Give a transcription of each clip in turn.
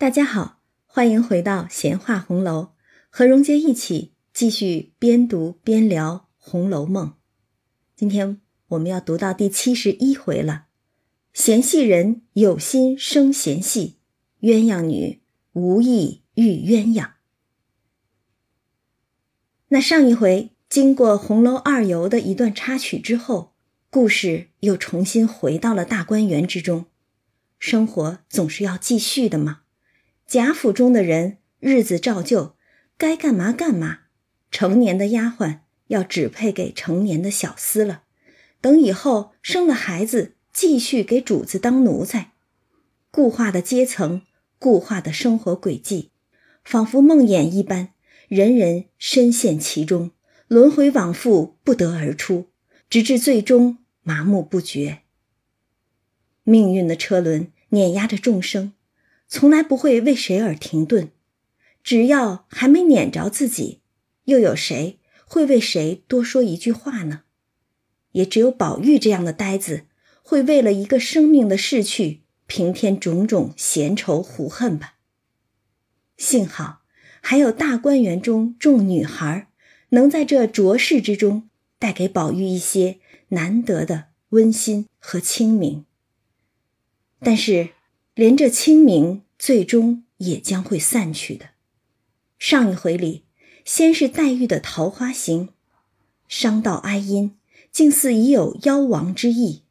大家好，欢迎回到闲话红楼，和荣杰一起继续边读边聊《红楼梦》。今天我们要读到第七十一回了。嫌隙人有心生嫌隙，鸳鸯女无意遇鸳鸯。那上一回经过红楼二游的一段插曲之后，故事又重新回到了大观园之中。生活总是要继续的嘛。贾府中的人日子照旧，该干嘛干嘛。成年的丫鬟要指配给成年的小厮了。等以后生了孩子，继续给主子当奴才。固化的阶层，固化的生活轨迹，仿佛梦魇一般，人人深陷其中，轮回往复，不得而出，直至最终麻木不绝。命运的车轮碾压着众生。从来不会为谁而停顿，只要还没撵着自己，又有谁会为谁多说一句话呢？也只有宝玉这样的呆子，会为了一个生命的逝去，平添种种闲愁胡恨吧。幸好还有大观园中众女孩，能在这浊世之中带给宝玉一些难得的温馨和清明。但是。连这清明，最终也将会散去的。上一回里，先是黛玉的桃花行，伤到哀音，竟似已有妖亡之意；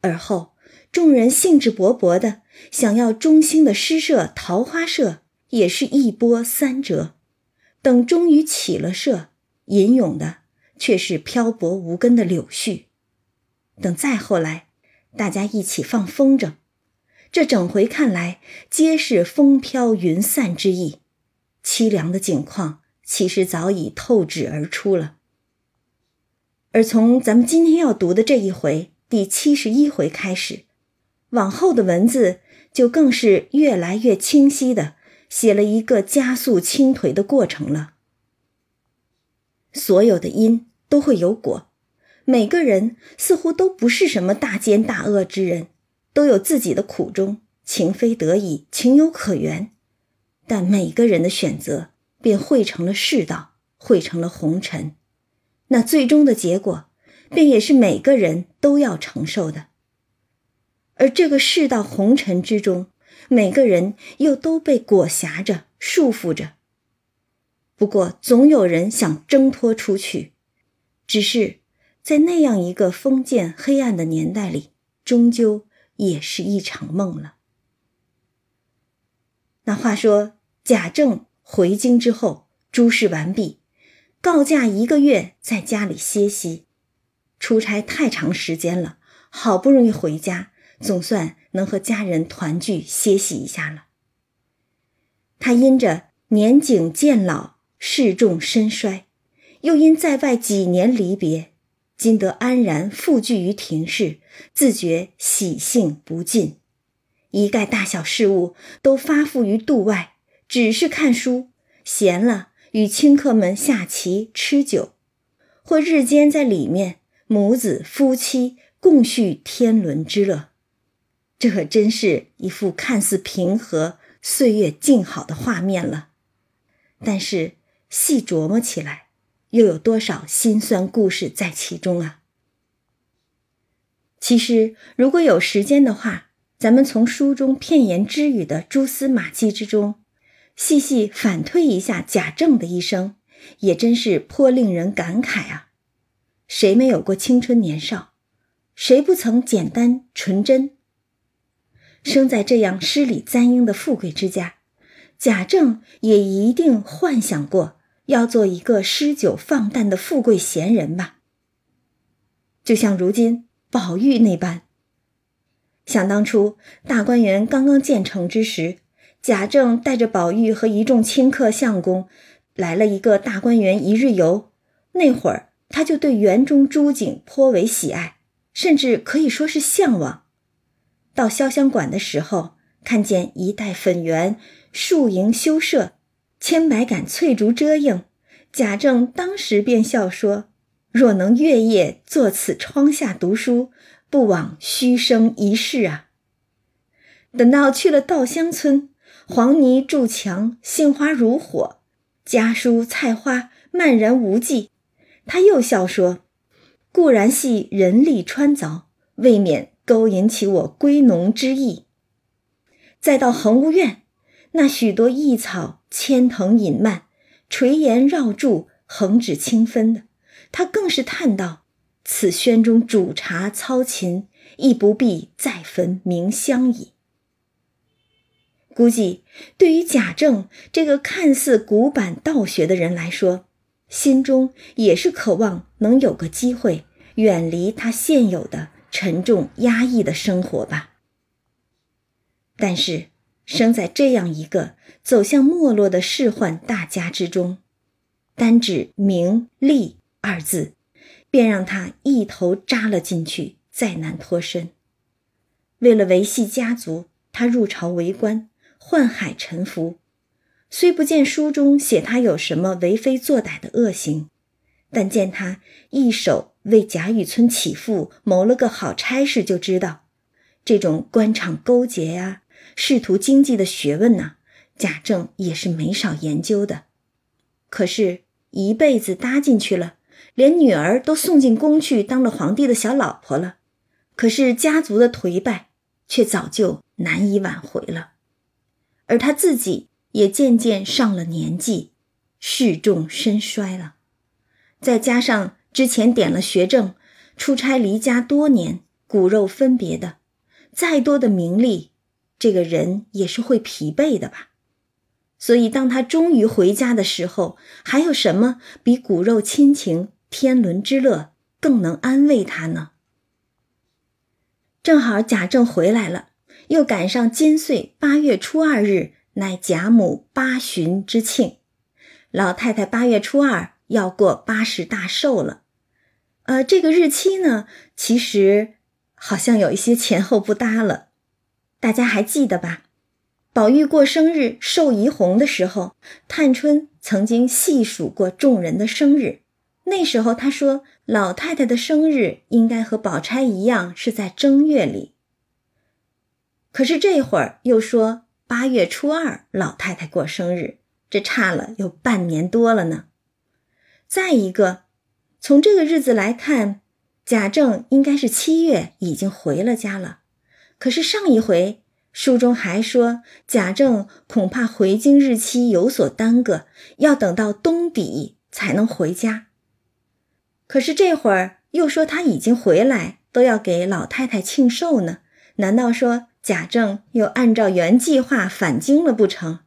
而后众人兴致勃勃的想要中兴的诗社桃花社，也是一波三折。等终于起了社，吟咏的却是漂泊无根的柳絮。等再后来，大家一起放风筝。这整回看来，皆是风飘云散之意，凄凉的景况其实早已透纸而出了。而从咱们今天要读的这一回第七十一回开始，往后的文字就更是越来越清晰的写了一个加速倾颓的过程了。所有的因都会有果，每个人似乎都不是什么大奸大恶之人。都有自己的苦衷，情非得已，情有可原，但每个人的选择便汇成了世道，汇成了红尘，那最终的结果，便也是每个人都要承受的。而这个世道红尘之中，每个人又都被裹挟着，束缚着。不过，总有人想挣脱出去，只是在那样一个封建黑暗的年代里，终究。也是一场梦了。那话说，贾政回京之后，诸事完毕，告假一个月，在家里歇息。出差太长时间了，好不容易回家，总算能和家人团聚歇息一下了。他因着年景渐老，事重身衰，又因在外几年离别。今得安然复聚于庭室，自觉喜兴不尽，一概大小事务都发付于度外，只是看书，闲了与清客们下棋吃酒，或日间在里面母子夫妻共叙天伦之乐。这可真是一幅看似平和、岁月静好的画面了，但是细琢磨起来。又有多少辛酸故事在其中啊？其实，如果有时间的话，咱们从书中片言之语的蛛丝马迹之中，细细反推一下贾政的一生，也真是颇令人感慨啊！谁没有过青春年少？谁不曾简单纯真？生在这样诗礼簪缨的富贵之家，贾政也一定幻想过。要做一个诗酒放诞的富贵闲人吧，就像如今宝玉那般。想当初大观园刚刚建成之时，贾政带着宝玉和一众亲客相公来了一个大观园一日游。那会儿他就对园中诸景颇为喜爱，甚至可以说是向往。到潇湘馆的时候，看见一带粉园，树影修舍。千百杆翠竹遮映，贾政当时便笑说：“若能月夜坐此窗下读书，不枉虚生一世啊！”等到去了稻香村，黄泥筑墙，杏花如火，家蔬菜花漫然无际。他又笑说：“固然系人力穿凿，未免勾引起我归农之意。”再到恒屋院，那许多异草牵藤引蔓，垂檐绕柱，横指清分的，他更是叹道：“此轩中煮茶操琴，亦不必再焚明香矣。”估计对于贾政这个看似古板道学的人来说，心中也是渴望能有个机会远离他现有的沉重压抑的生活吧。但是，生在这样一个走向没落的仕宦大家之中，单指名利二字，便让他一头扎了进去，再难脱身。为了维系家族，他入朝为官。宦海沉浮，虽不见书中写他有什么为非作歹的恶行，但见他一手为贾雨村起复谋了个好差事，就知道这种官场勾结呀、仕途经济的学问呢，贾政也是没少研究的。可是，一辈子搭进去了，连女儿都送进宫去当了皇帝的小老婆了，可是家族的颓败却早就难以挽回了。而他自己也渐渐上了年纪，势重身衰了，再加上之前点了学政，出差离家多年，骨肉分别的，再多的名利，这个人也是会疲惫的吧。所以当他终于回家的时候，还有什么比骨肉亲情、天伦之乐更能安慰他呢？正好贾政回来了。又赶上金岁八月初二日，乃贾母八旬之庆。老太太八月初二要过八十大寿了。呃，这个日期呢，其实好像有一些前后不搭了。大家还记得吧？宝玉过生日寿怡红的时候，探春曾经细数过众人的生日。那时候她说，老太太的生日应该和宝钗一样是在正月里。可是这会儿又说八月初二老太太过生日，这差了有半年多了呢。再一个，从这个日子来看，贾政应该是七月已经回了家了。可是上一回书中还说贾政恐怕回京日期有所耽搁，要等到冬底才能回家。可是这会儿又说他已经回来，都要给老太太庆寿呢。难道说？贾政又按照原计划返京了不成？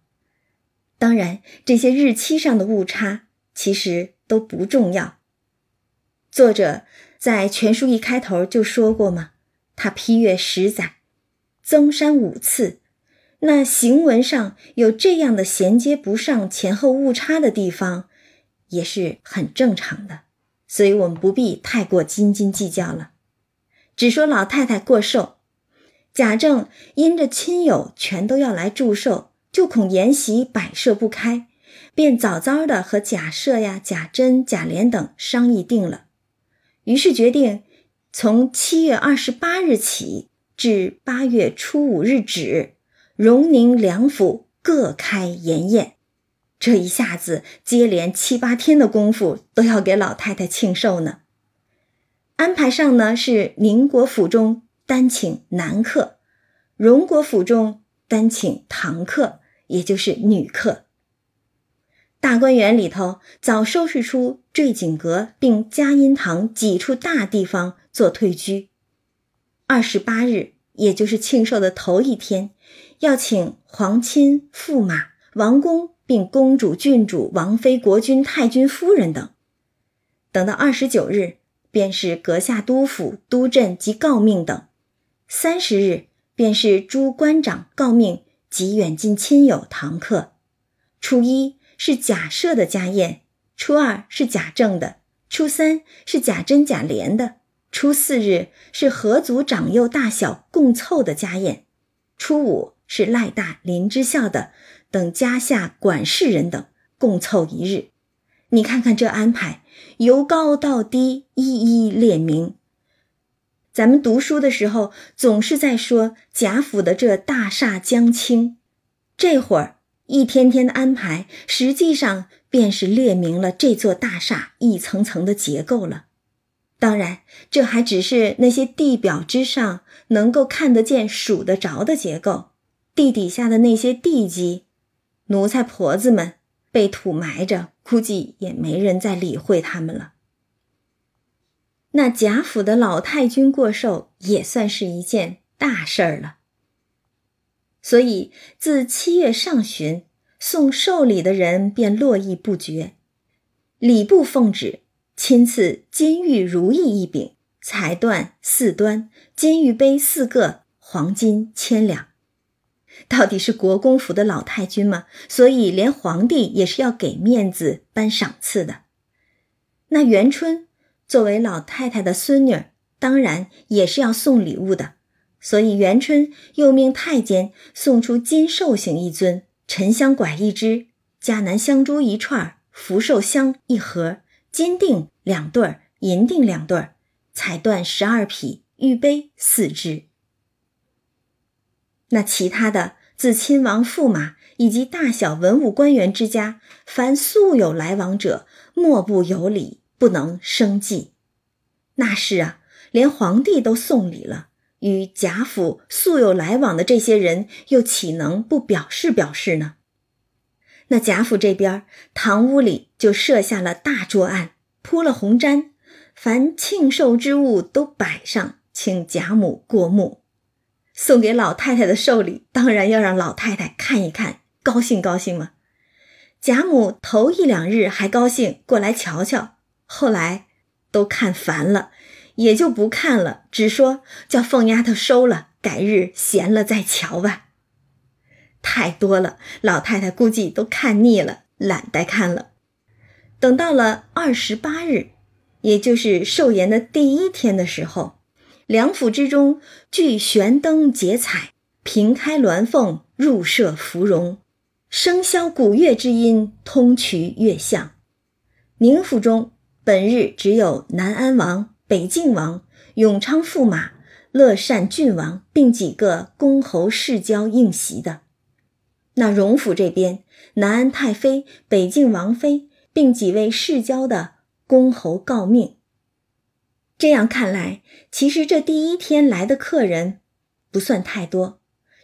当然，这些日期上的误差其实都不重要。作者在全书一开头就说过嘛，他批阅十载，增删五次，那行文上有这样的衔接不上、前后误差的地方，也是很正常的。所以我们不必太过斤斤计较了，只说老太太过寿。贾政因着亲友全都要来祝寿，就恐筵席摆设不开，便早早的和贾赦呀、贾珍、贾琏等商议定了。于是决定从七月二十八日起至八月初五日止，荣宁两府各开筵宴。这一下子接连七八天的功夫，都要给老太太庆寿呢。安排上呢是宁国府中。单请男客，荣国府中单请堂客，也就是女客。大观园里头早收拾出坠锦阁并嘉荫堂几处大地方做退居。二十八日，也就是庆寿的头一天，要请皇亲、驸马、王公，并公主、郡主、王妃、国君、太君夫人等。等到二十九日，便是阁下督府、督镇及诰命等。三十日便是诸官长诰命及远近亲友堂客，初一是贾赦的家宴，初二是贾政的，初三是贾珍贾琏的，初四日是合族长幼大小共凑的家宴，初五是赖大林之孝的等家下管事人等共凑一日。你看看这安排，由高到低一一列明。咱们读书的时候，总是在说贾府的这大厦将倾，这会儿一天天的安排，实际上便是列明了这座大厦一层层的结构了。当然，这还只是那些地表之上能够看得见、数得着的结构，地底下的那些地基，奴才婆子们被土埋着，估计也没人再理会他们了。那贾府的老太君过寿，也算是一件大事儿了。所以，自七月上旬，送寿礼的人便络绎不绝，礼部奉旨。亲赐金玉如意一柄，彩缎四端，金玉杯四个，黄金千两。到底是国公府的老太君嘛，所以连皇帝也是要给面子颁赏赐的。那元春作为老太太的孙女，当然也是要送礼物的，所以元春又命太监送出金寿星一尊，沉香拐一支，迦南香珠一串，福寿香一盒。金锭两对儿，银锭两对儿，彩缎十二匹，玉杯四只。那其他的，自亲王驸马以及大小文武官员之家，凡素有来往者，莫不有礼，不能生忌。那是啊，连皇帝都送礼了，与贾府素有来往的这些人，又岂能不表示表示呢？那贾府这边，堂屋里就设下了大桌案，铺了红毡，凡庆寿之物都摆上，请贾母过目。送给老太太的寿礼，当然要让老太太看一看，高兴高兴嘛。贾母头一两日还高兴过来瞧瞧，后来都看烦了，也就不看了，只说叫凤丫头收了，改日闲了再瞧吧。太多了，老太太估计都看腻了，懒得看了。等到了二十八日，也就是寿筵的第一天的时候，梁府之中俱悬灯结彩，平开鸾凤，入设芙蓉，笙箫鼓乐之音，通衢乐巷。宁府中本日只有南安王、北静王、永昌驸马、乐善郡王，并几个公侯世交应席的。那荣府这边，南安太妃、北静王妃，并几位世交的公侯告命。这样看来，其实这第一天来的客人不算太多，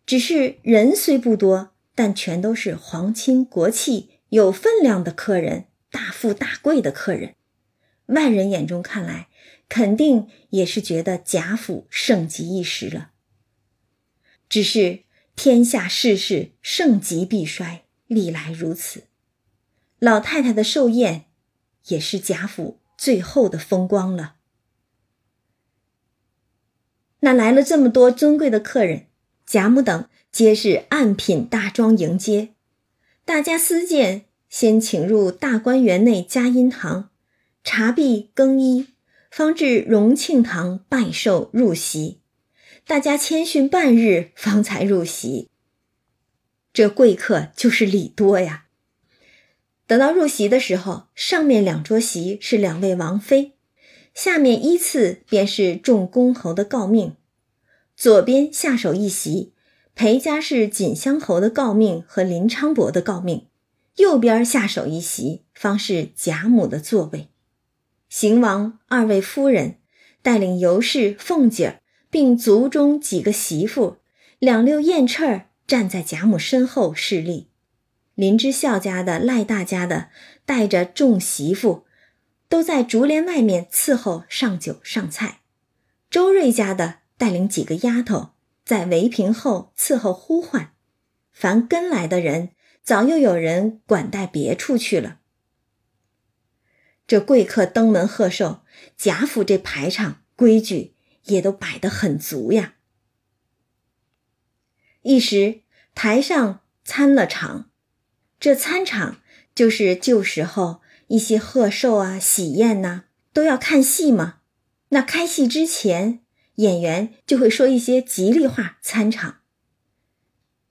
只是人虽不多，但全都是皇亲国戚、有分量的客人，大富大贵的客人。外人眼中看来，肯定也是觉得贾府盛极一时了。只是。天下事事盛极必衰，历来如此。老太太的寿宴，也是贾府最后的风光了。那来了这么多尊贵的客人，贾母等皆是按品大庄迎接。大家私见，先请入大观园内嘉荫堂，茶毕更衣，方至荣庆堂拜寿入席。大家谦逊半日，方才入席。这贵客就是礼多呀。等到入席的时候，上面两桌席是两位王妃，下面依次便是众公侯的诰命。左边下手一席，裴家是锦香侯的诰命和林昌伯的诰命；右边下手一席，方是贾母的座位。邢王二位夫人带领尤氏、凤姐儿。并族中几个媳妇，两溜燕翅儿站在贾母身后侍立。林之孝家的、赖大家的带着众媳妇，都在竹帘外面伺候上酒上菜。周瑞家的带领几个丫头在围屏后伺候呼唤。凡跟来的人，早又有人管带别处去了。这贵客登门贺寿，贾府这排场规矩。也都摆得很足呀。一时台上参了场，这参场就是旧时候一些贺寿啊、喜宴呐，都要看戏嘛。那开戏之前，演员就会说一些吉利话参场。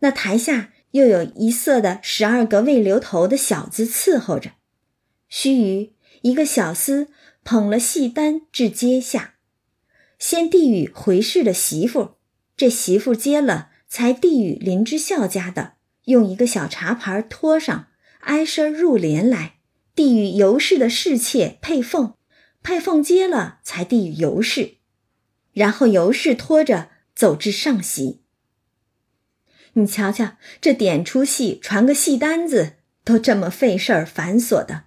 那台下又有一色的十二个未留头的小子伺候着，须臾，一个小厮捧了戏单至阶下。先递与回氏的媳妇，这媳妇接了，才递与林之孝家的，用一个小茶盘托上，挨身入帘来，递与尤氏的侍妾佩凤，佩凤接了才递与尤氏，然后尤氏拖着走至上席。你瞧瞧，这点出戏、传个戏单子都这么费事儿、繁琐的。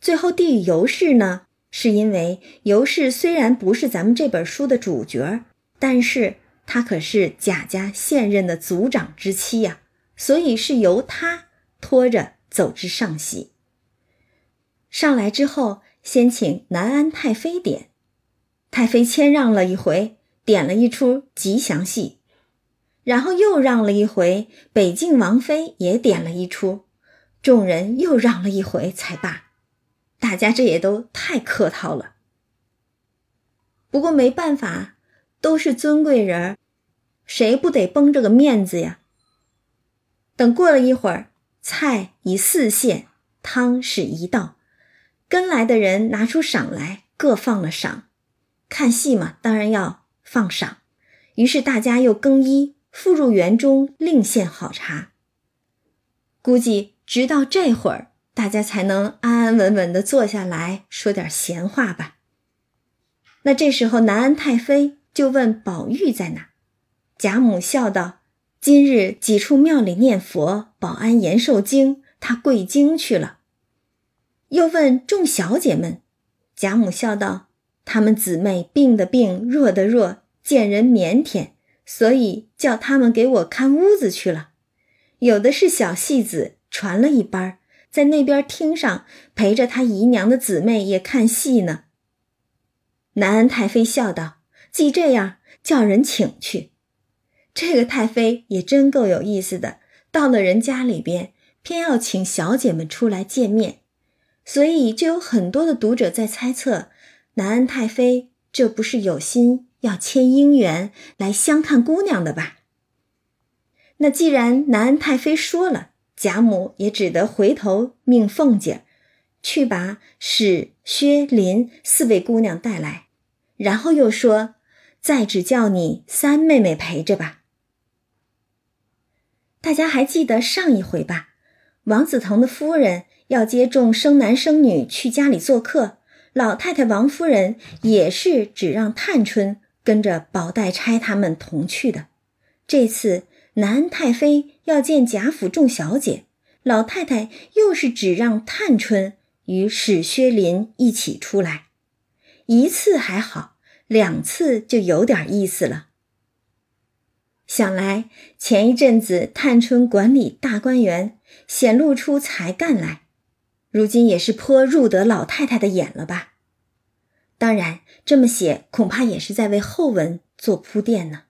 最后递与尤氏呢，是因为尤氏虽然不是咱们这本书的主角，但是她可是贾家现任的族长之妻呀，所以是由她拖着走至上席。上来之后，先请南安太妃点，太妃谦让了一回，点了一出吉祥戏。然后又让了一回，北静王妃也点了一出，众人又让了一回才罢。大家这也都太客套了。不过没办法，都是尊贵人儿，谁不得绷着个面子呀？等过了一会儿，菜已四献，汤是一道，跟来的人拿出赏来，各放了赏。看戏嘛，当然要放赏。于是大家又更衣。复入园中，另献好茶。估计直到这会儿，大家才能安安稳稳的坐下来说点闲话吧。那这时候，南安太妃就问宝玉在哪。贾母笑道：“今日几处庙里念佛，保安延寿经，他跪经去了。”又问众小姐们，贾母笑道：“她们姊妹病的病，弱的弱，见人腼腆。”所以叫他们给我看屋子去了，有的是小戏子传了一班儿，在那边厅上陪着他姨娘的姊妹也看戏呢。南安太妃笑道：“既这样，叫人请去。”这个太妃也真够有意思的，到了人家里边，偏要请小姐们出来见面，所以就有很多的读者在猜测，南安太妃这不是有心。要牵姻缘来相看姑娘的吧？那既然南安太妃说了，贾母也只得回头命凤姐去把史、薛、林四位姑娘带来，然后又说：“再只叫你三妹妹陪着吧。”大家还记得上一回吧？王子腾的夫人要接众生男生女去家里做客，老太太王夫人也是只让探春。跟着宝黛钗他们同去的。这次南安太妃要见贾府众小姐，老太太又是只让探春与史薛林一起出来。一次还好，两次就有点意思了。想来前一阵子探春管理大观园，显露出才干来，如今也是颇入得老太太的眼了吧？当然，这么写恐怕也是在为后文做铺垫呢。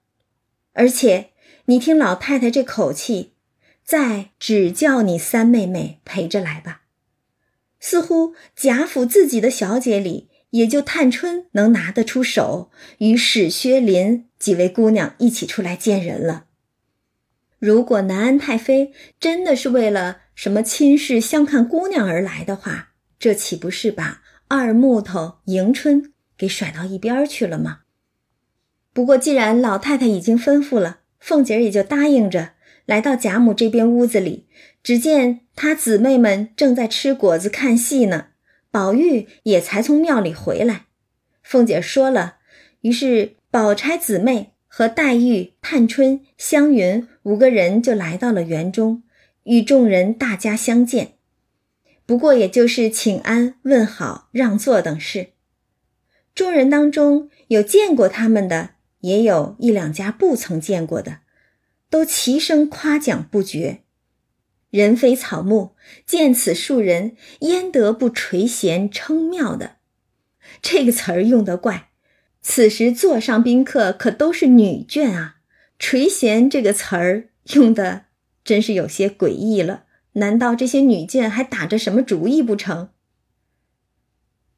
而且，你听老太太这口气，再只叫你三妹妹陪着来吧。似乎贾府自己的小姐里，也就探春能拿得出手，与史薛林几位姑娘一起出来见人了。如果南安太妃真的是为了什么亲事相看姑娘而来的话，这岂不是把？二木头迎春给甩到一边去了吗？不过既然老太太已经吩咐了，凤姐也就答应着来到贾母这边屋子里。只见她姊妹们正在吃果子看戏呢，宝玉也才从庙里回来。凤姐说了，于是宝钗姊妹和黛玉、探春、湘云五个人就来到了园中，与众人大家相见。不过也就是请安、问好、让座等事。众人当中有见过他们的，也有一两家不曾见过的，都齐声夸奖不绝。人非草木，见此数人，焉得不垂涎称妙的？这个词儿用得怪。此时座上宾客可都是女眷啊，垂涎这个词儿用的真是有些诡异了。难道这些女眷还打着什么主意不成？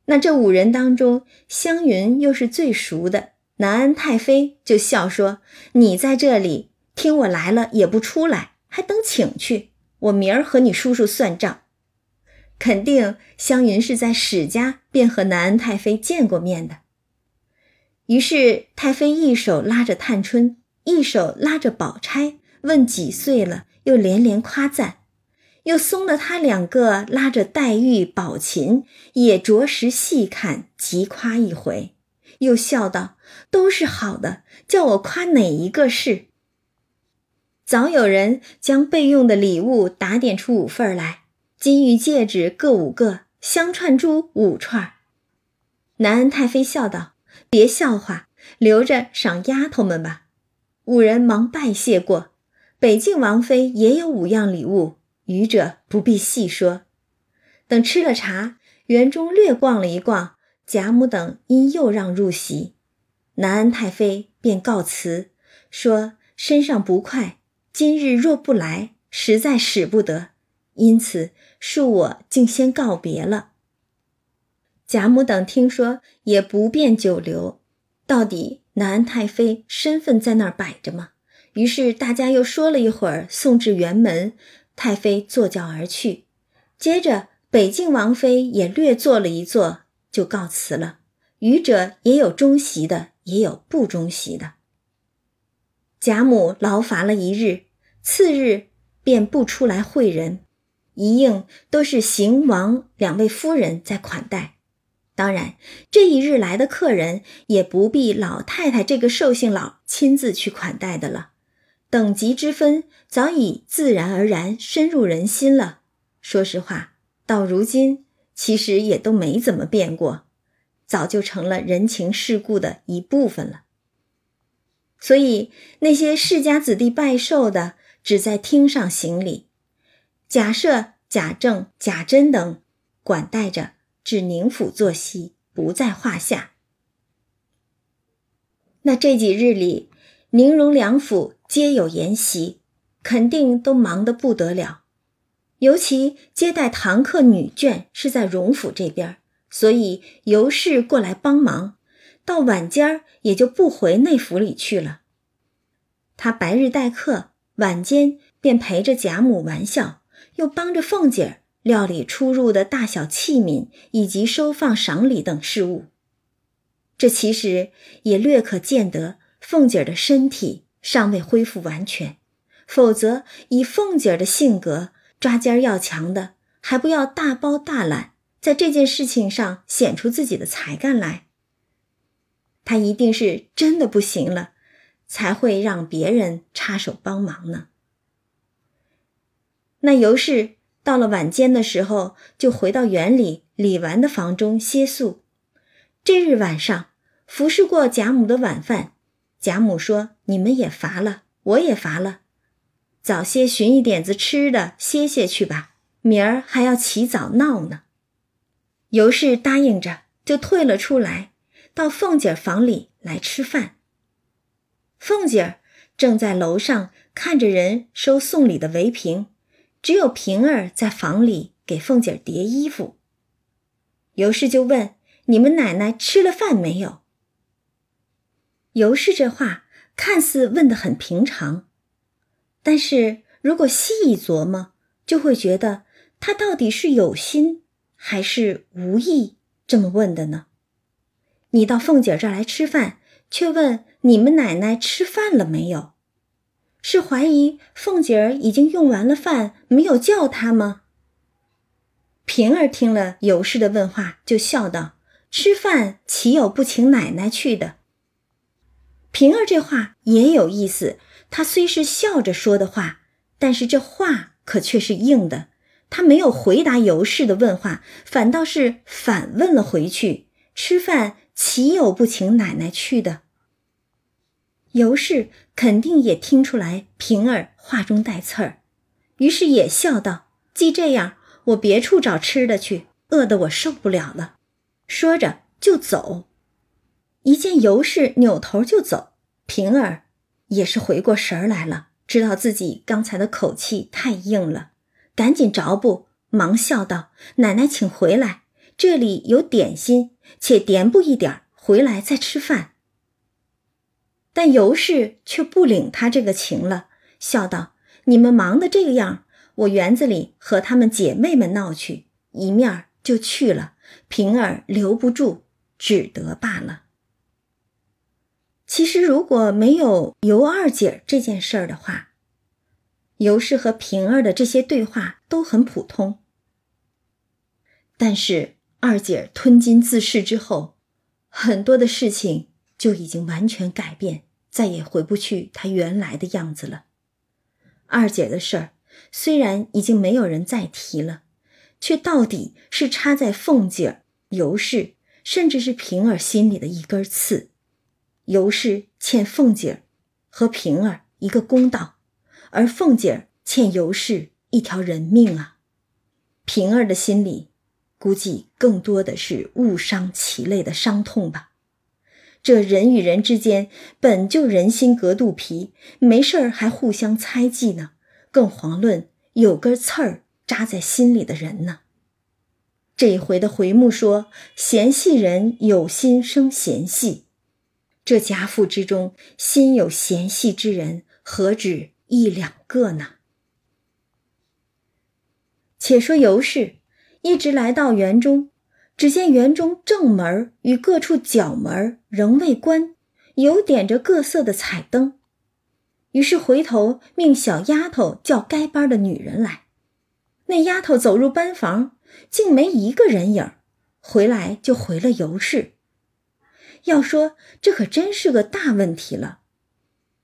那这五人当中，湘云又是最熟的。南安太妃就笑说：“你在这里听我来了也不出来，还等请去？我明儿和你叔叔算账。”肯定湘云是在史家便和南安太妃见过面的。于是太妃一手拉着探春，一手拉着宝钗，问几岁了。又连连夸赞，又松了他两个拉着黛玉、宝琴，也着实细看，极夸一回，又笑道：“都是好的，叫我夸哪一个是？”早有人将备用的礼物打点出五份来，金玉戒指各五个，香串珠五串。南安太妃笑道：“别笑话，留着赏丫头们吧。”五人忙拜谢过。北静王妃也有五样礼物，余者不必细说。等吃了茶，园中略逛了一逛，贾母等因又让入席，南安太妃便告辞，说身上不快。今日若不来，实在使不得，因此恕我竟先告别了。贾母等听说，也不便久留。到底南安太妃身份在那儿摆着嘛，于是大家又说了一会儿，送至辕门，太妃坐轿而去。接着北静王妃也略坐了一坐，就告辞了。余者也有中席的，也有不中席的。贾母劳乏了一日。次日便不出来会人，一应都是邢王两位夫人在款待。当然，这一日来的客人也不必老太太这个寿星老亲自去款待的了。等级之分早已自然而然深入人心了。说实话，到如今其实也都没怎么变过，早就成了人情世故的一部分了。所以那些世家子弟拜寿的。只在厅上行礼，贾赦、贾政、贾珍等管带着至宁府坐席，不在话下。那这几日里，宁荣两府皆有筵席，肯定都忙得不得了。尤其接待堂客女眷是在荣府这边，所以尤氏过来帮忙，到晚间儿也就不回内府里去了。他白日待客。晚间便陪着贾母玩笑，又帮着凤姐儿料理出入的大小器皿，以及收放赏礼等事务。这其实也略可见得凤姐儿的身体尚未恢复完全，否则以凤姐儿的性格，抓尖要强的，还不要大包大揽，在这件事情上显出自己的才干来。他一定是真的不行了。才会让别人插手帮忙呢。那尤氏到了晚间的时候，就回到园里李纨的房中歇宿。这日晚上服侍过贾母的晚饭，贾母说：“你们也乏了，我也乏了，早些寻一点子吃的歇歇去吧，明儿还要起早闹呢。”尤氏答应着，就退了出来，到凤姐房里来吃饭。凤姐正在楼上看着人收送礼的围屏，只有平儿在房里给凤姐叠衣服。尤氏就问：“你们奶奶吃了饭没有？”尤氏这话看似问得很平常，但是如果细一琢磨，就会觉得她到底是有心还是无意这么问的呢？你到凤姐这儿来吃饭，却问。你们奶奶吃饭了没有？是怀疑凤姐儿已经用完了饭，没有叫她吗？平儿听了尤氏的问话，就笑道：“吃饭岂有不请奶奶去的？”平儿这话也有意思，她虽是笑着说的话，但是这话可却是硬的。他没有回答尤氏的问话，反倒是反问了回去：“吃饭岂有不请奶奶去的？”尤氏肯定也听出来平儿话中带刺儿，于是也笑道：“既这样，我别处找吃的去，饿得我受不了了。”说着就走。一见尤氏扭头就走，平儿也是回过神来了，知道自己刚才的口气太硬了，赶紧着步，忙笑道：“奶奶请回来，这里有点心，且点补一点，回来再吃饭。”但尤氏却不领他这个情了，笑道：“你们忙的这个样，我园子里和他们姐妹们闹去，一面就去了。平儿留不住，只得罢了。其实如果没有尤二姐这件事儿的话，尤氏和平儿的这些对话都很普通。但是二姐吞金自噬之后，很多的事情就已经完全改变，再也回不去她原来的样子了。二姐的事儿虽然已经没有人再提了，却到底是插在凤姐儿、尤氏，甚至是平儿心里的一根刺。尤氏欠凤姐儿和平儿一个公道，而凤姐儿欠尤氏一条人命啊！平儿的心里。估计更多的是误伤其类的伤痛吧。这人与人之间本就人心隔肚皮，没事儿还互相猜忌呢，更遑论有根刺儿扎在心里的人呢。这一回的回目说：“嫌隙人有心生嫌隙。”这家父之中心有嫌隙之人，何止一两个呢？且说尤氏。一直来到园中，只见园中正门与各处角门仍未关，有点着各色的彩灯。于是回头命小丫头叫该班的女人来。那丫头走入班房，竟没一个人影回来就回了尤氏。要说这可真是个大问题了。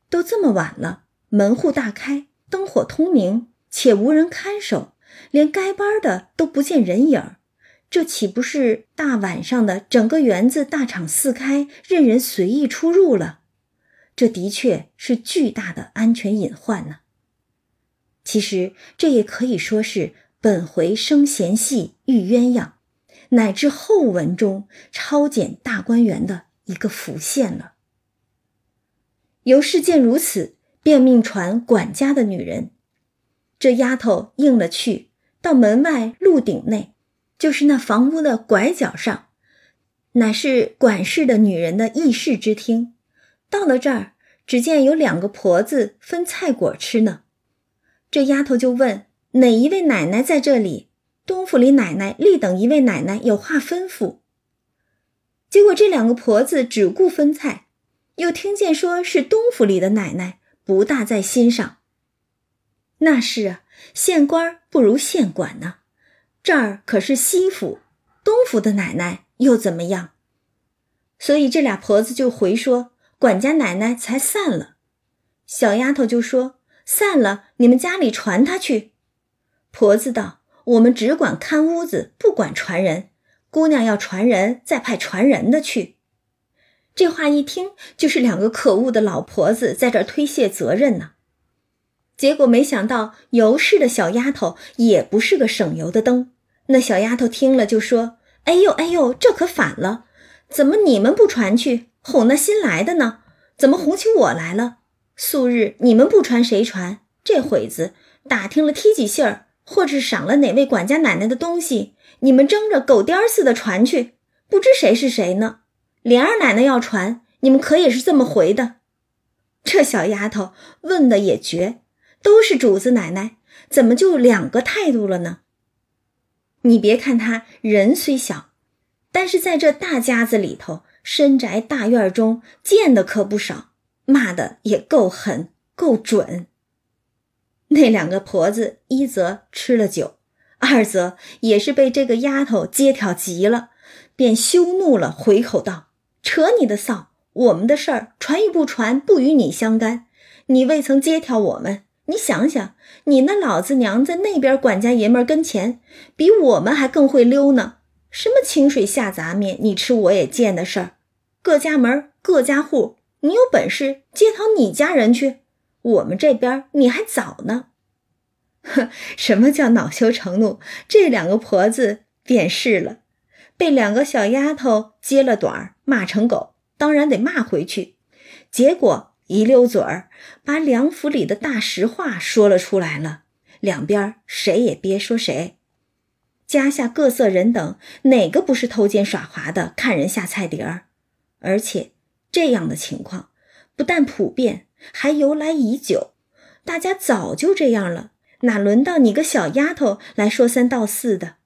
都这么晚了，门户大开，灯火通明，且无人看守。连该班的都不见人影，这岂不是大晚上的整个园子大敞四开，任人随意出入了？这的确是巨大的安全隐患呢。其实这也可以说是本回生嫌戏遇鸳鸯，乃至后文中抄检大观园的一个浮现了。尤氏见如此，便命传管家的女人。这丫头应了去，到门外路顶内，就是那房屋的拐角上，乃是管事的女人的议事之厅。到了这儿，只见有两个婆子分菜果吃呢。这丫头就问哪一位奶奶在这里？东府里奶奶立等一位奶奶有话吩咐。结果这两个婆子只顾分菜，又听见说是东府里的奶奶，不大在心上。那是啊，县官不如县管呢。这儿可是西府，东府的奶奶又怎么样？所以这俩婆子就回说，管家奶奶才散了。小丫头就说散了，你们家里传她去。婆子道：我们只管看屋子，不管传人。姑娘要传人，再派传人的去。这话一听，就是两个可恶的老婆子在这推卸责任呢。结果没想到，尤氏的小丫头也不是个省油的灯。那小丫头听了就说：“哎呦哎呦，这可反了！怎么你们不传去哄那新来的呢？怎么哄起我来了？素日你们不传谁传？这会子打听了踢几信儿，或是赏了哪位管家奶奶的东西，你们争着狗颠似的传去，不知谁是谁呢？莲儿奶奶要传，你们可也是这么回的？这小丫头问的也绝。”都是主子奶奶，怎么就两个态度了呢？你别看她人虽小，但是在这大家子里头，深宅大院中见的可不少，骂的也够狠够准。那两个婆子，一则吃了酒，二则也是被这个丫头接挑急了，便羞怒了，回口道：“扯你的臊！我们的事儿传与不传，不与你相干。你未曾接挑我们。”你想想，你那老子娘在那边管家爷们跟前，比我们还更会溜呢。什么清水下杂面，你吃我也见的事儿。各家门各家户，你有本事接讨你家人去，我们这边你还早呢。哼，什么叫恼羞成怒？这两个婆子便是了，被两个小丫头揭了短儿，骂成狗，当然得骂回去。结果。一溜嘴儿，把梁府里的大实话说了出来了。两边谁也别说谁，家下各色人等哪个不是偷奸耍滑的，看人下菜碟儿？而且这样的情况不但普遍，还由来已久。大家早就这样了，哪轮到你个小丫头来说三道四的？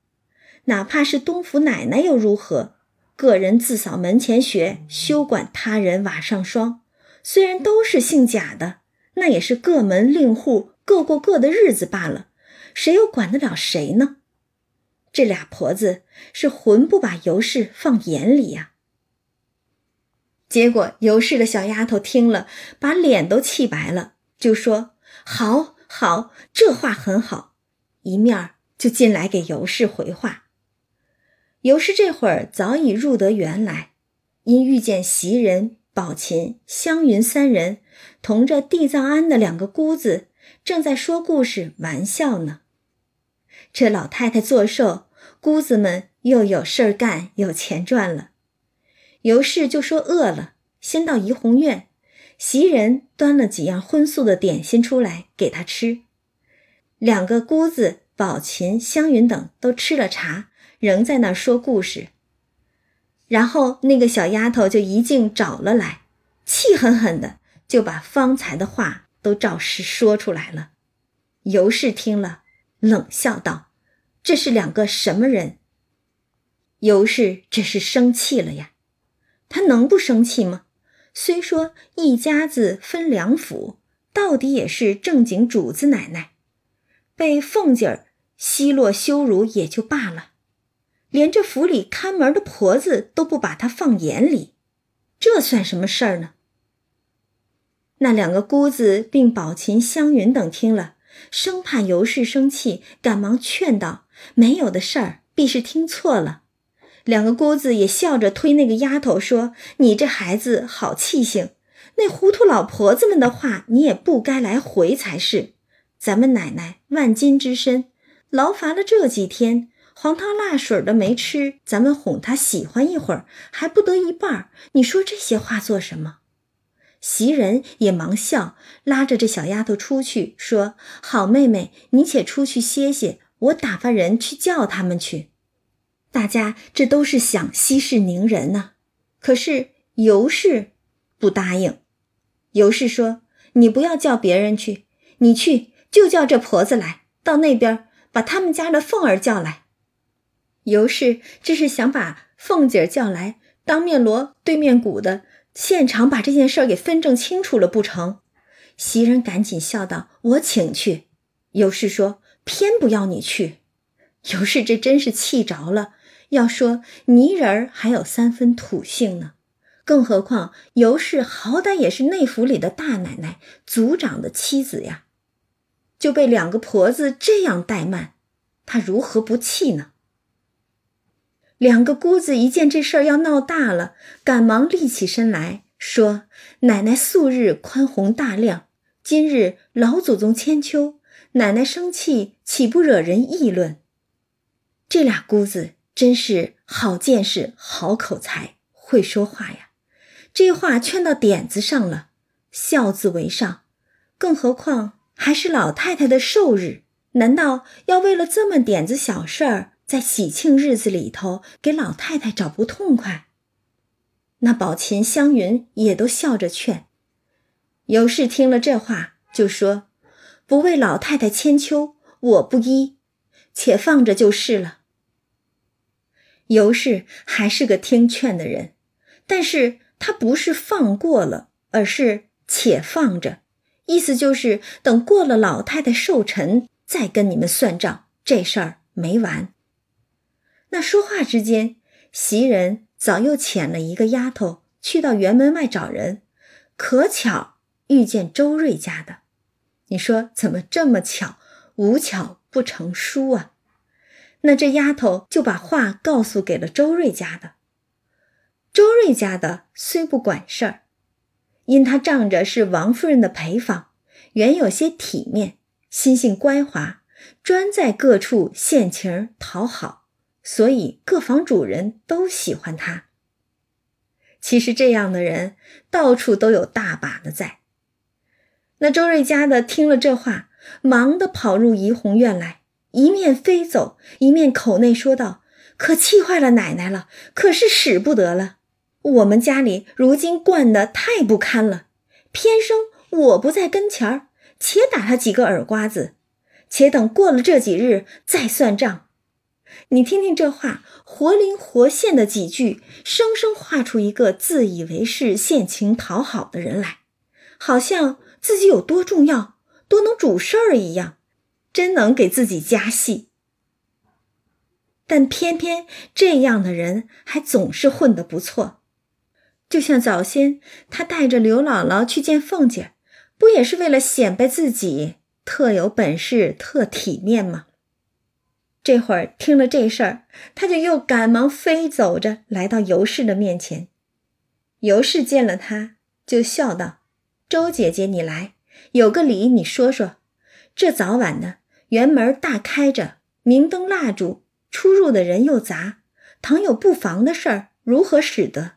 哪怕是东府奶奶又如何？个人自扫门前雪，休管他人瓦上霜。虽然都是姓贾的，那也是各门令户各过各的日子罢了，谁又管得了谁呢？这俩婆子是浑不把尤氏放眼里呀。结果尤氏的小丫头听了，把脸都气白了，就说：“好，好，这话很好。”一面就进来给尤氏回话。尤氏这会儿早已入得园来，因遇见袭人、宝琴、湘云三人同着地藏庵的两个姑子，正在说故事玩笑呢。这老太太作寿，姑子们又有事儿干，有钱赚了。尤氏就说饿了，先到怡红院，袭人端了几样荤素的点心出来给他吃。两个姑子宝琴、湘云等都吃了茶，仍在那说故事。然后那个小丫头就一径找了来，气狠狠的就把方才的话都照实说出来了。尤氏听了，冷笑道：“这是两个什么人？”尤氏这是生气了呀，他能不生气吗？虽说一家子分两府，到底也是正经主子奶奶。被凤姐儿奚落羞辱也就罢了，连这府里看门的婆子都不把她放眼里，这算什么事儿呢？那两个姑子并宝琴、湘云等听了，生怕尤氏生气，赶忙劝道：“没有的事儿，必是听错了。”两个姑子也笑着推那个丫头说：“你这孩子好气性，那糊涂老婆子们的话，你也不该来回才是。”咱们奶奶万金之身，劳乏了这几天，黄汤辣水的没吃，咱们哄她喜欢一会儿，还不得一半你说这些话做什么？袭人也忙笑，拉着这小丫头出去，说：“好妹妹，你且出去歇歇，我打发人去叫他们去。”大家这都是想息事宁人呢。可是尤氏不答应。尤氏说：“你不要叫别人去，你去。”就叫这婆子来到那边，把他们家的凤儿叫来。尤氏这是想把凤姐叫来，当面锣对面鼓的，现场把这件事儿给分证清楚了不成？袭人赶紧笑道：“我请去。”尤氏说：“偏不要你去。”尤氏这真是气着了。要说泥人儿还有三分土性呢，更何况尤氏好歹也是内府里的大奶奶、族长的妻子呀。就被两个婆子这样怠慢，她如何不气呢？两个姑子一见这事儿要闹大了，赶忙立起身来说：“奶奶素日宽宏大量，今日老祖宗千秋，奶奶生气岂不惹人议论？”这俩姑子真是好见识、好口才、会说话呀！这话劝到点子上了，孝字为上，更何况……还是老太太的寿日，难道要为了这么点子小事儿，在喜庆日子里头给老太太找不痛快？那宝琴、湘云也都笑着劝。尤氏听了这话，就说：“不为老太太千秋，我不依，且放着就是了。”尤氏还是个听劝的人，但是他不是放过了，而是且放着。意思就是等过了老太太寿辰，再跟你们算账，这事儿没完。那说话之间，袭人早又遣了一个丫头去到园门外找人，可巧遇见周瑞家的。你说怎么这么巧？无巧不成书啊！那这丫头就把话告诉给了周瑞家的。周瑞家的虽不管事儿。因他仗着是王夫人的陪房，原有些体面，心性乖滑，专在各处献情讨好，所以各房主人都喜欢他。其实这样的人到处都有大把的在。那周瑞家的听了这话，忙的跑入怡红院来，一面飞走，一面口内说道：“可气坏了奶奶了，可是使不得了。”我们家里如今惯得太不堪了，偏生我不在跟前儿，且打他几个耳刮子，且等过了这几日再算账。你听听这话，活灵活现的几句，生生画出一个自以为是、献情讨好的人来，好像自己有多重要，多能主事儿一样，真能给自己加戏。但偏偏这样的人还总是混得不错，就像早先他带着刘姥姥去见凤姐，不也是为了显摆自己特有本事、特体面吗？这会儿听了这事儿，他就又赶忙飞走着来到尤氏的面前。尤氏见了他，就笑道：“周姐姐，你来，有个礼你说说。这早晚的，园门大开着，明灯蜡烛。”出入的人又杂，倘有不防的事儿，如何使得？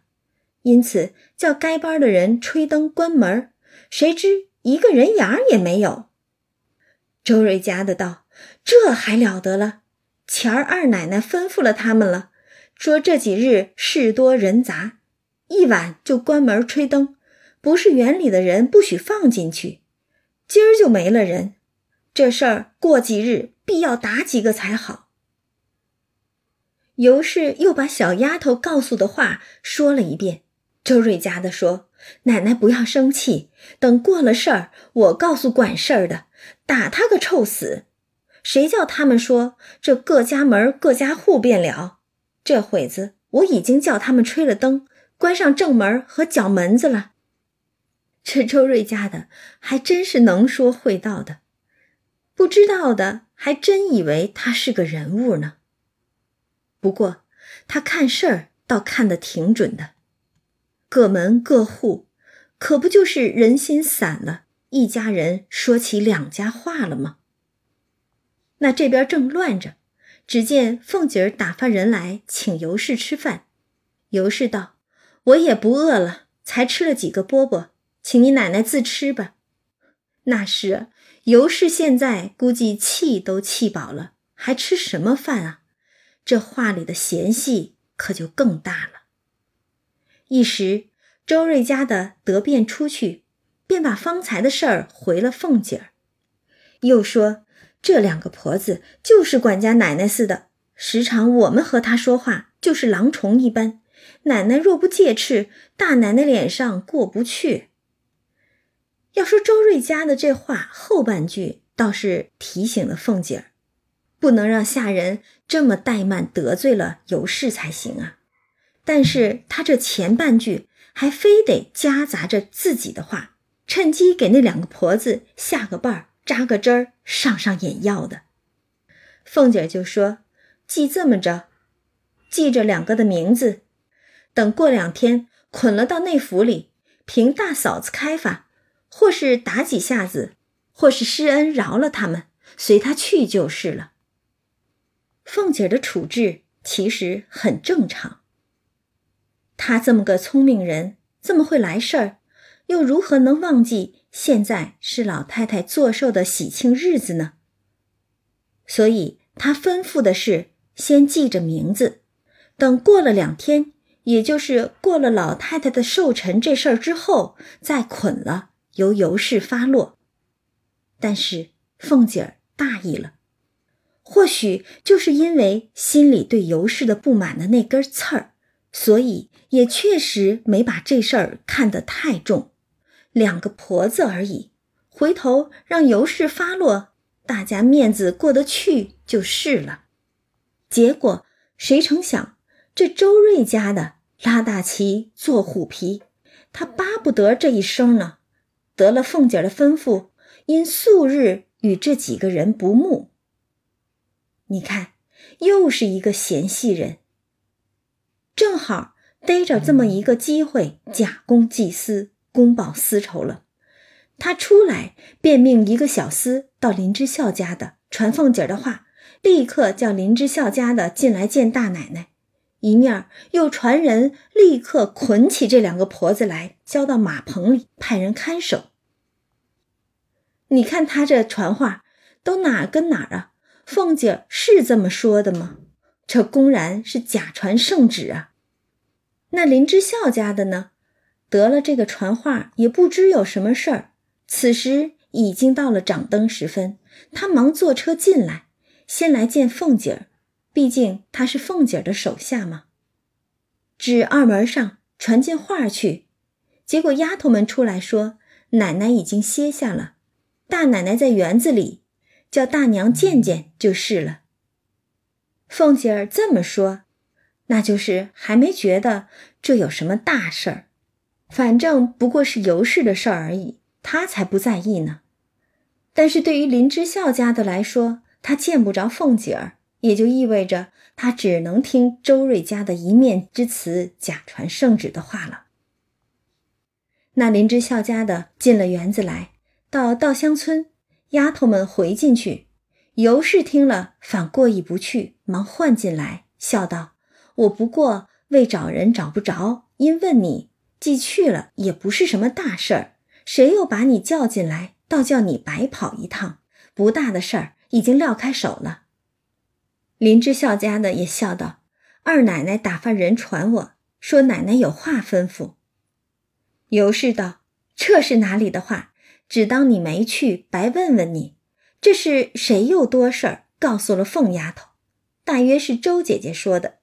因此叫该班的人吹灯关门，谁知一个人影儿也没有。周瑞家的道：“这还了得了！前儿二奶奶吩咐了他们了，说这几日事多人杂，一晚就关门吹灯，不是园里的人不许放进去。今儿就没了人，这事儿过几日必要打几个才好。”尤氏又把小丫头告诉的话说了一遍。周瑞家的说：“奶奶不要生气，等过了事儿，我告诉管事儿的，打他个臭死。谁叫他们说这各家门各家户便了？这会子我已经叫他们吹了灯，关上正门和角门子了。”这周瑞家的还真是能说会道的，不知道的还真以为他是个人物呢。不过，他看事儿倒看得挺准的。各门各户，可不就是人心散了，一家人说起两家话了吗？那这边正乱着，只见凤姐儿打发人来请尤氏吃饭。尤氏道：“我也不饿了，才吃了几个饽饽，请你奶奶自吃吧。”那是尤氏现在估计气都气饱了，还吃什么饭啊？这话里的嫌隙可就更大了。一时，周瑞家的得便出去，便把方才的事儿回了凤姐儿，又说这两个婆子就是管家奶奶似的，时常我们和她说话就是狼虫一般。奶奶若不戒斥，大奶奶脸上过不去。要说周瑞家的这话后半句，倒是提醒了凤姐儿。不能让下人这么怠慢得罪了尤氏才行啊！但是他这前半句还非得夹杂着自己的话，趁机给那两个婆子下个绊儿、扎个针儿、上上眼药的。凤姐就说：“记这么着，记着两个的名字，等过两天捆了到内府里，凭大嫂子开法，或是打几下子，或是施恩饶了他们，随他去就是了。”凤姐的处置其实很正常。她这么个聪明人，这么会来事儿，又如何能忘记现在是老太太做寿的喜庆日子呢？所以她吩咐的是先记着名字，等过了两天，也就是过了老太太的寿辰这事儿之后，再捆了，由尤氏发落。但是凤姐儿大意了。或许就是因为心里对尤氏的不满的那根刺儿，所以也确实没把这事儿看得太重。两个婆子而已，回头让尤氏发落，大家面子过得去就是了。结果谁成想，这周瑞家的拉大旗做虎皮，他巴不得这一声呢。得了凤姐的吩咐，因素日与这几个人不睦。你看，又是一个嫌隙人，正好逮着这么一个机会，假公济私，公报私仇了。他出来便命一个小厮到林之孝家的传凤姐的话，立刻叫林之孝家的进来见大奶奶，一面又传人立刻捆起这两个婆子来，交到马棚里，派人看守。你看他这传话都哪跟哪儿啊？凤姐是这么说的吗？这公然是假传圣旨啊！那林之孝家的呢？得了这个传话，也不知有什么事儿。此时已经到了掌灯时分，他忙坐车进来，先来见凤姐儿，毕竟他是凤姐儿的手下嘛。指二门上传进话去，结果丫头们出来说，奶奶已经歇下了。大奶奶在园子里，叫大娘见见就是了。”凤姐儿这么说，那就是还没觉得这有什么大事儿，反正不过是尤氏的事儿而已，他才不在意呢。但是对于林之孝家的来说，他见不着凤姐儿，也就意味着他只能听周瑞家的一面之词，假传圣旨的话了。那林之孝家的进了园子来，到稻香村，丫头们回进去，尤氏听了反过意不去，忙唤进来，笑道：“我不过为找人找不着，因问你，既去了也不是什么大事儿，谁又把你叫进来？”倒叫你白跑一趟，不大的事儿已经撂开手了。林之孝家的也笑道：“二奶奶打发人传我说，奶奶有话吩咐。”尤氏道：“这是哪里的话？只当你没去，白问问你，这是谁又多事儿？告诉了凤丫头，大约是周姐姐说的。”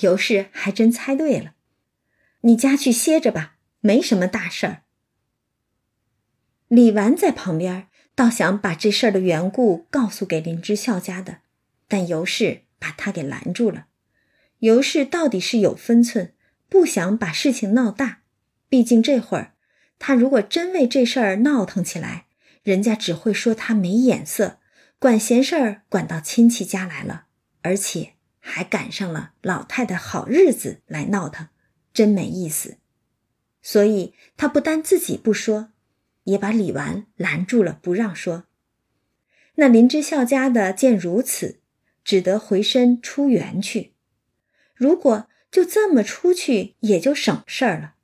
尤氏还真猜对了，你家去歇着吧，没什么大事儿。李纨在旁边，倒想把这事儿的缘故告诉给林之孝家的，但尤氏把他给拦住了。尤氏到底是有分寸，不想把事情闹大。毕竟这会儿，他如果真为这事儿闹腾起来，人家只会说他没眼色，管闲事儿管到亲戚家来了，而且还赶上了老太太好日子来闹腾，真没意思。所以他不但自己不说。也把李纨拦住了，不让说。那林之孝家的见如此，只得回身出园去。如果就这么出去，也就省事儿了。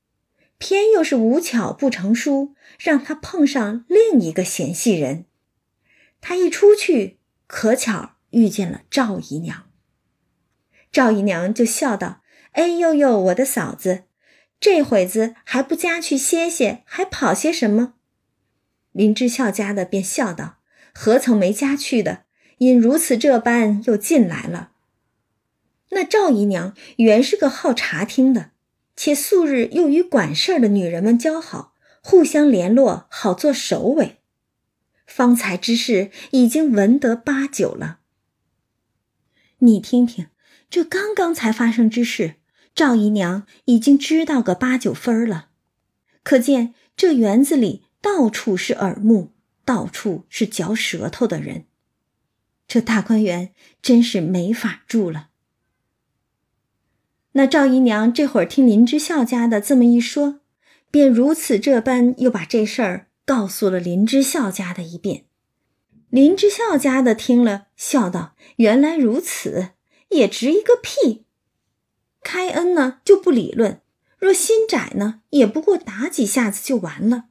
偏又是无巧不成书，让他碰上另一个嫌隙人。他一出去，可巧遇见了赵姨娘。赵姨娘就笑道：“哎呦呦，我的嫂子，这会子还不家去歇歇，还跑些什么？”林之孝家的便笑道：“何曾没家去的？因如此这般又进来了。”那赵姨娘原是个好茶听的，且素日又与管事儿的女人们交好，互相联络，好做首尾。方才之事已经闻得八九了。你听听，这刚刚才发生之事，赵姨娘已经知道个八九分了，可见这园子里。到处是耳目，到处是嚼舌头的人，这大观园真是没法住了。那赵姨娘这会儿听林之孝家的这么一说，便如此这般又把这事儿告诉了林之孝家的一遍。林之孝家的听了，笑道：“原来如此，也值一个屁！开恩呢就不理论，若心窄呢，也不过打几下子就完了。”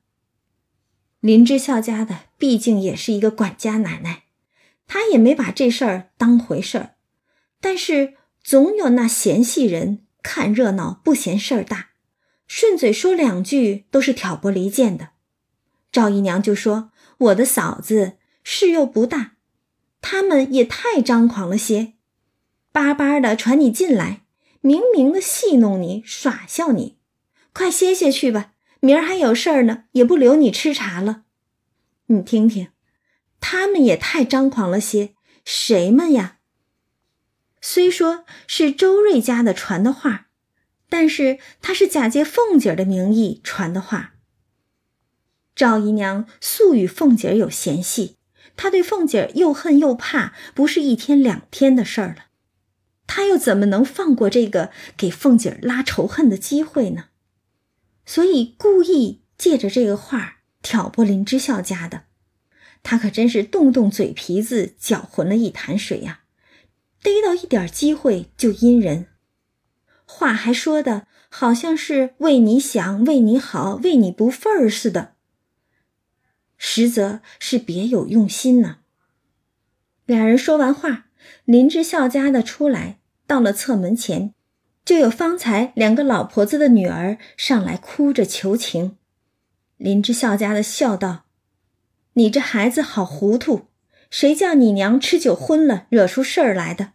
林之孝家的毕竟也是一个管家奶奶，她也没把这事儿当回事儿。但是总有那嫌隙人看热闹不嫌事儿大，顺嘴说两句都是挑拨离间的。赵姨娘就说：“我的嫂子事又不大，他们也太张狂了些，巴巴的传你进来，明明的戏弄你耍笑你，快歇歇去吧。”明儿还有事儿呢，也不留你吃茶了。你听听，他们也太张狂了些。谁们呀？虽说是周瑞家的传的话，但是他是假借凤姐的名义传的话。赵姨娘素与凤姐有嫌隙，她对凤姐又恨又怕，不是一天两天的事儿了。他又怎么能放过这个给凤姐拉仇恨的机会呢？所以故意借着这个话挑拨林之孝家的，他可真是动动嘴皮子搅浑了一潭水呀！逮到一点机会就阴人，话还说的好像是为你想、为你好、为你不忿儿似的，实则是别有用心呢。俩人说完话，林之孝家的出来，到了侧门前。就有方才两个老婆子的女儿上来哭着求情，林之孝家的笑道：“你这孩子好糊涂，谁叫你娘吃酒昏了，惹出事儿来的？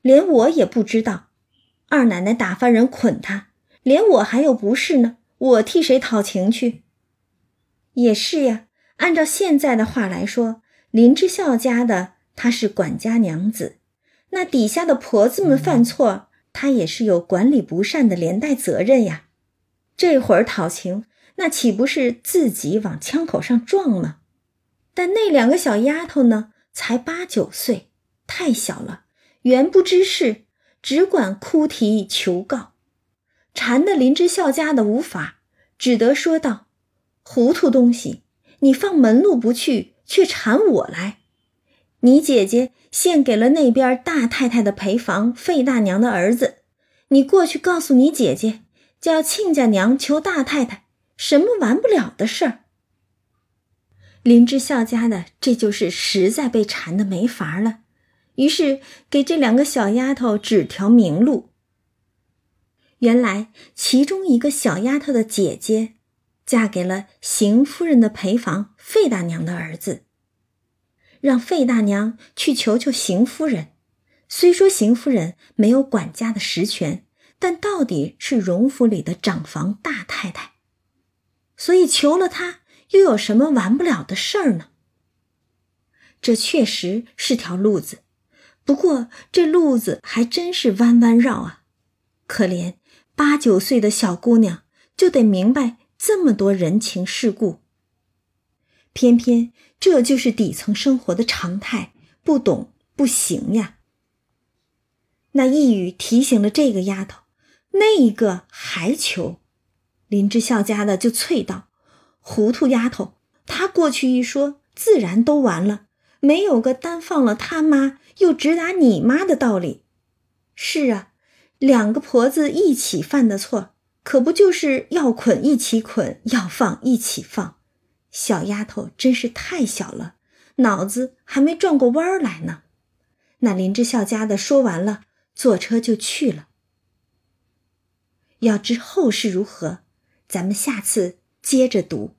连我也不知道，二奶奶打发人捆他，连我还有不是呢，我替谁讨情去？也是呀，按照现在的话来说，林之孝家的她是管家娘子，那底下的婆子们犯错，她也是有管理不善的连带责任呀。这会儿讨情，那岂不是自己往枪口上撞吗？但那两个小丫头呢，才八九岁，太小了，原不知事，只管哭啼求告，缠得林之孝家的无法，只得说道：“糊涂东西，你放门路不去，却缠我来。你姐姐献给了那边大太太的陪房费大娘的儿子，你过去告诉你姐姐，叫亲家娘求大太太，什么完不了的事儿。”林之孝家的这就是实在被缠的没法了，于是给这两个小丫头指条明路。原来其中一个小丫头的姐姐，嫁给了邢夫人的陪房费大娘的儿子，让费大娘去求求邢夫人。虽说邢夫人没有管家的实权，但到底是荣府里的长房大太太，所以求了她。又有什么完不了的事儿呢？这确实是条路子，不过这路子还真是弯弯绕啊！可怜八九岁的小姑娘就得明白这么多人情世故，偏偏这就是底层生活的常态，不懂不行呀！那一语提醒了这个丫头，那一个还求，林之孝家的就啐道。糊涂丫头，她过去一说，自然都完了，没有个单放了他妈又直打你妈的道理。是啊，两个婆子一起犯的错，可不就是要捆一起捆，要放一起放？小丫头真是太小了，脑子还没转过弯来呢。那林之孝家的说完了，坐车就去了。要知后事如何，咱们下次。接着读。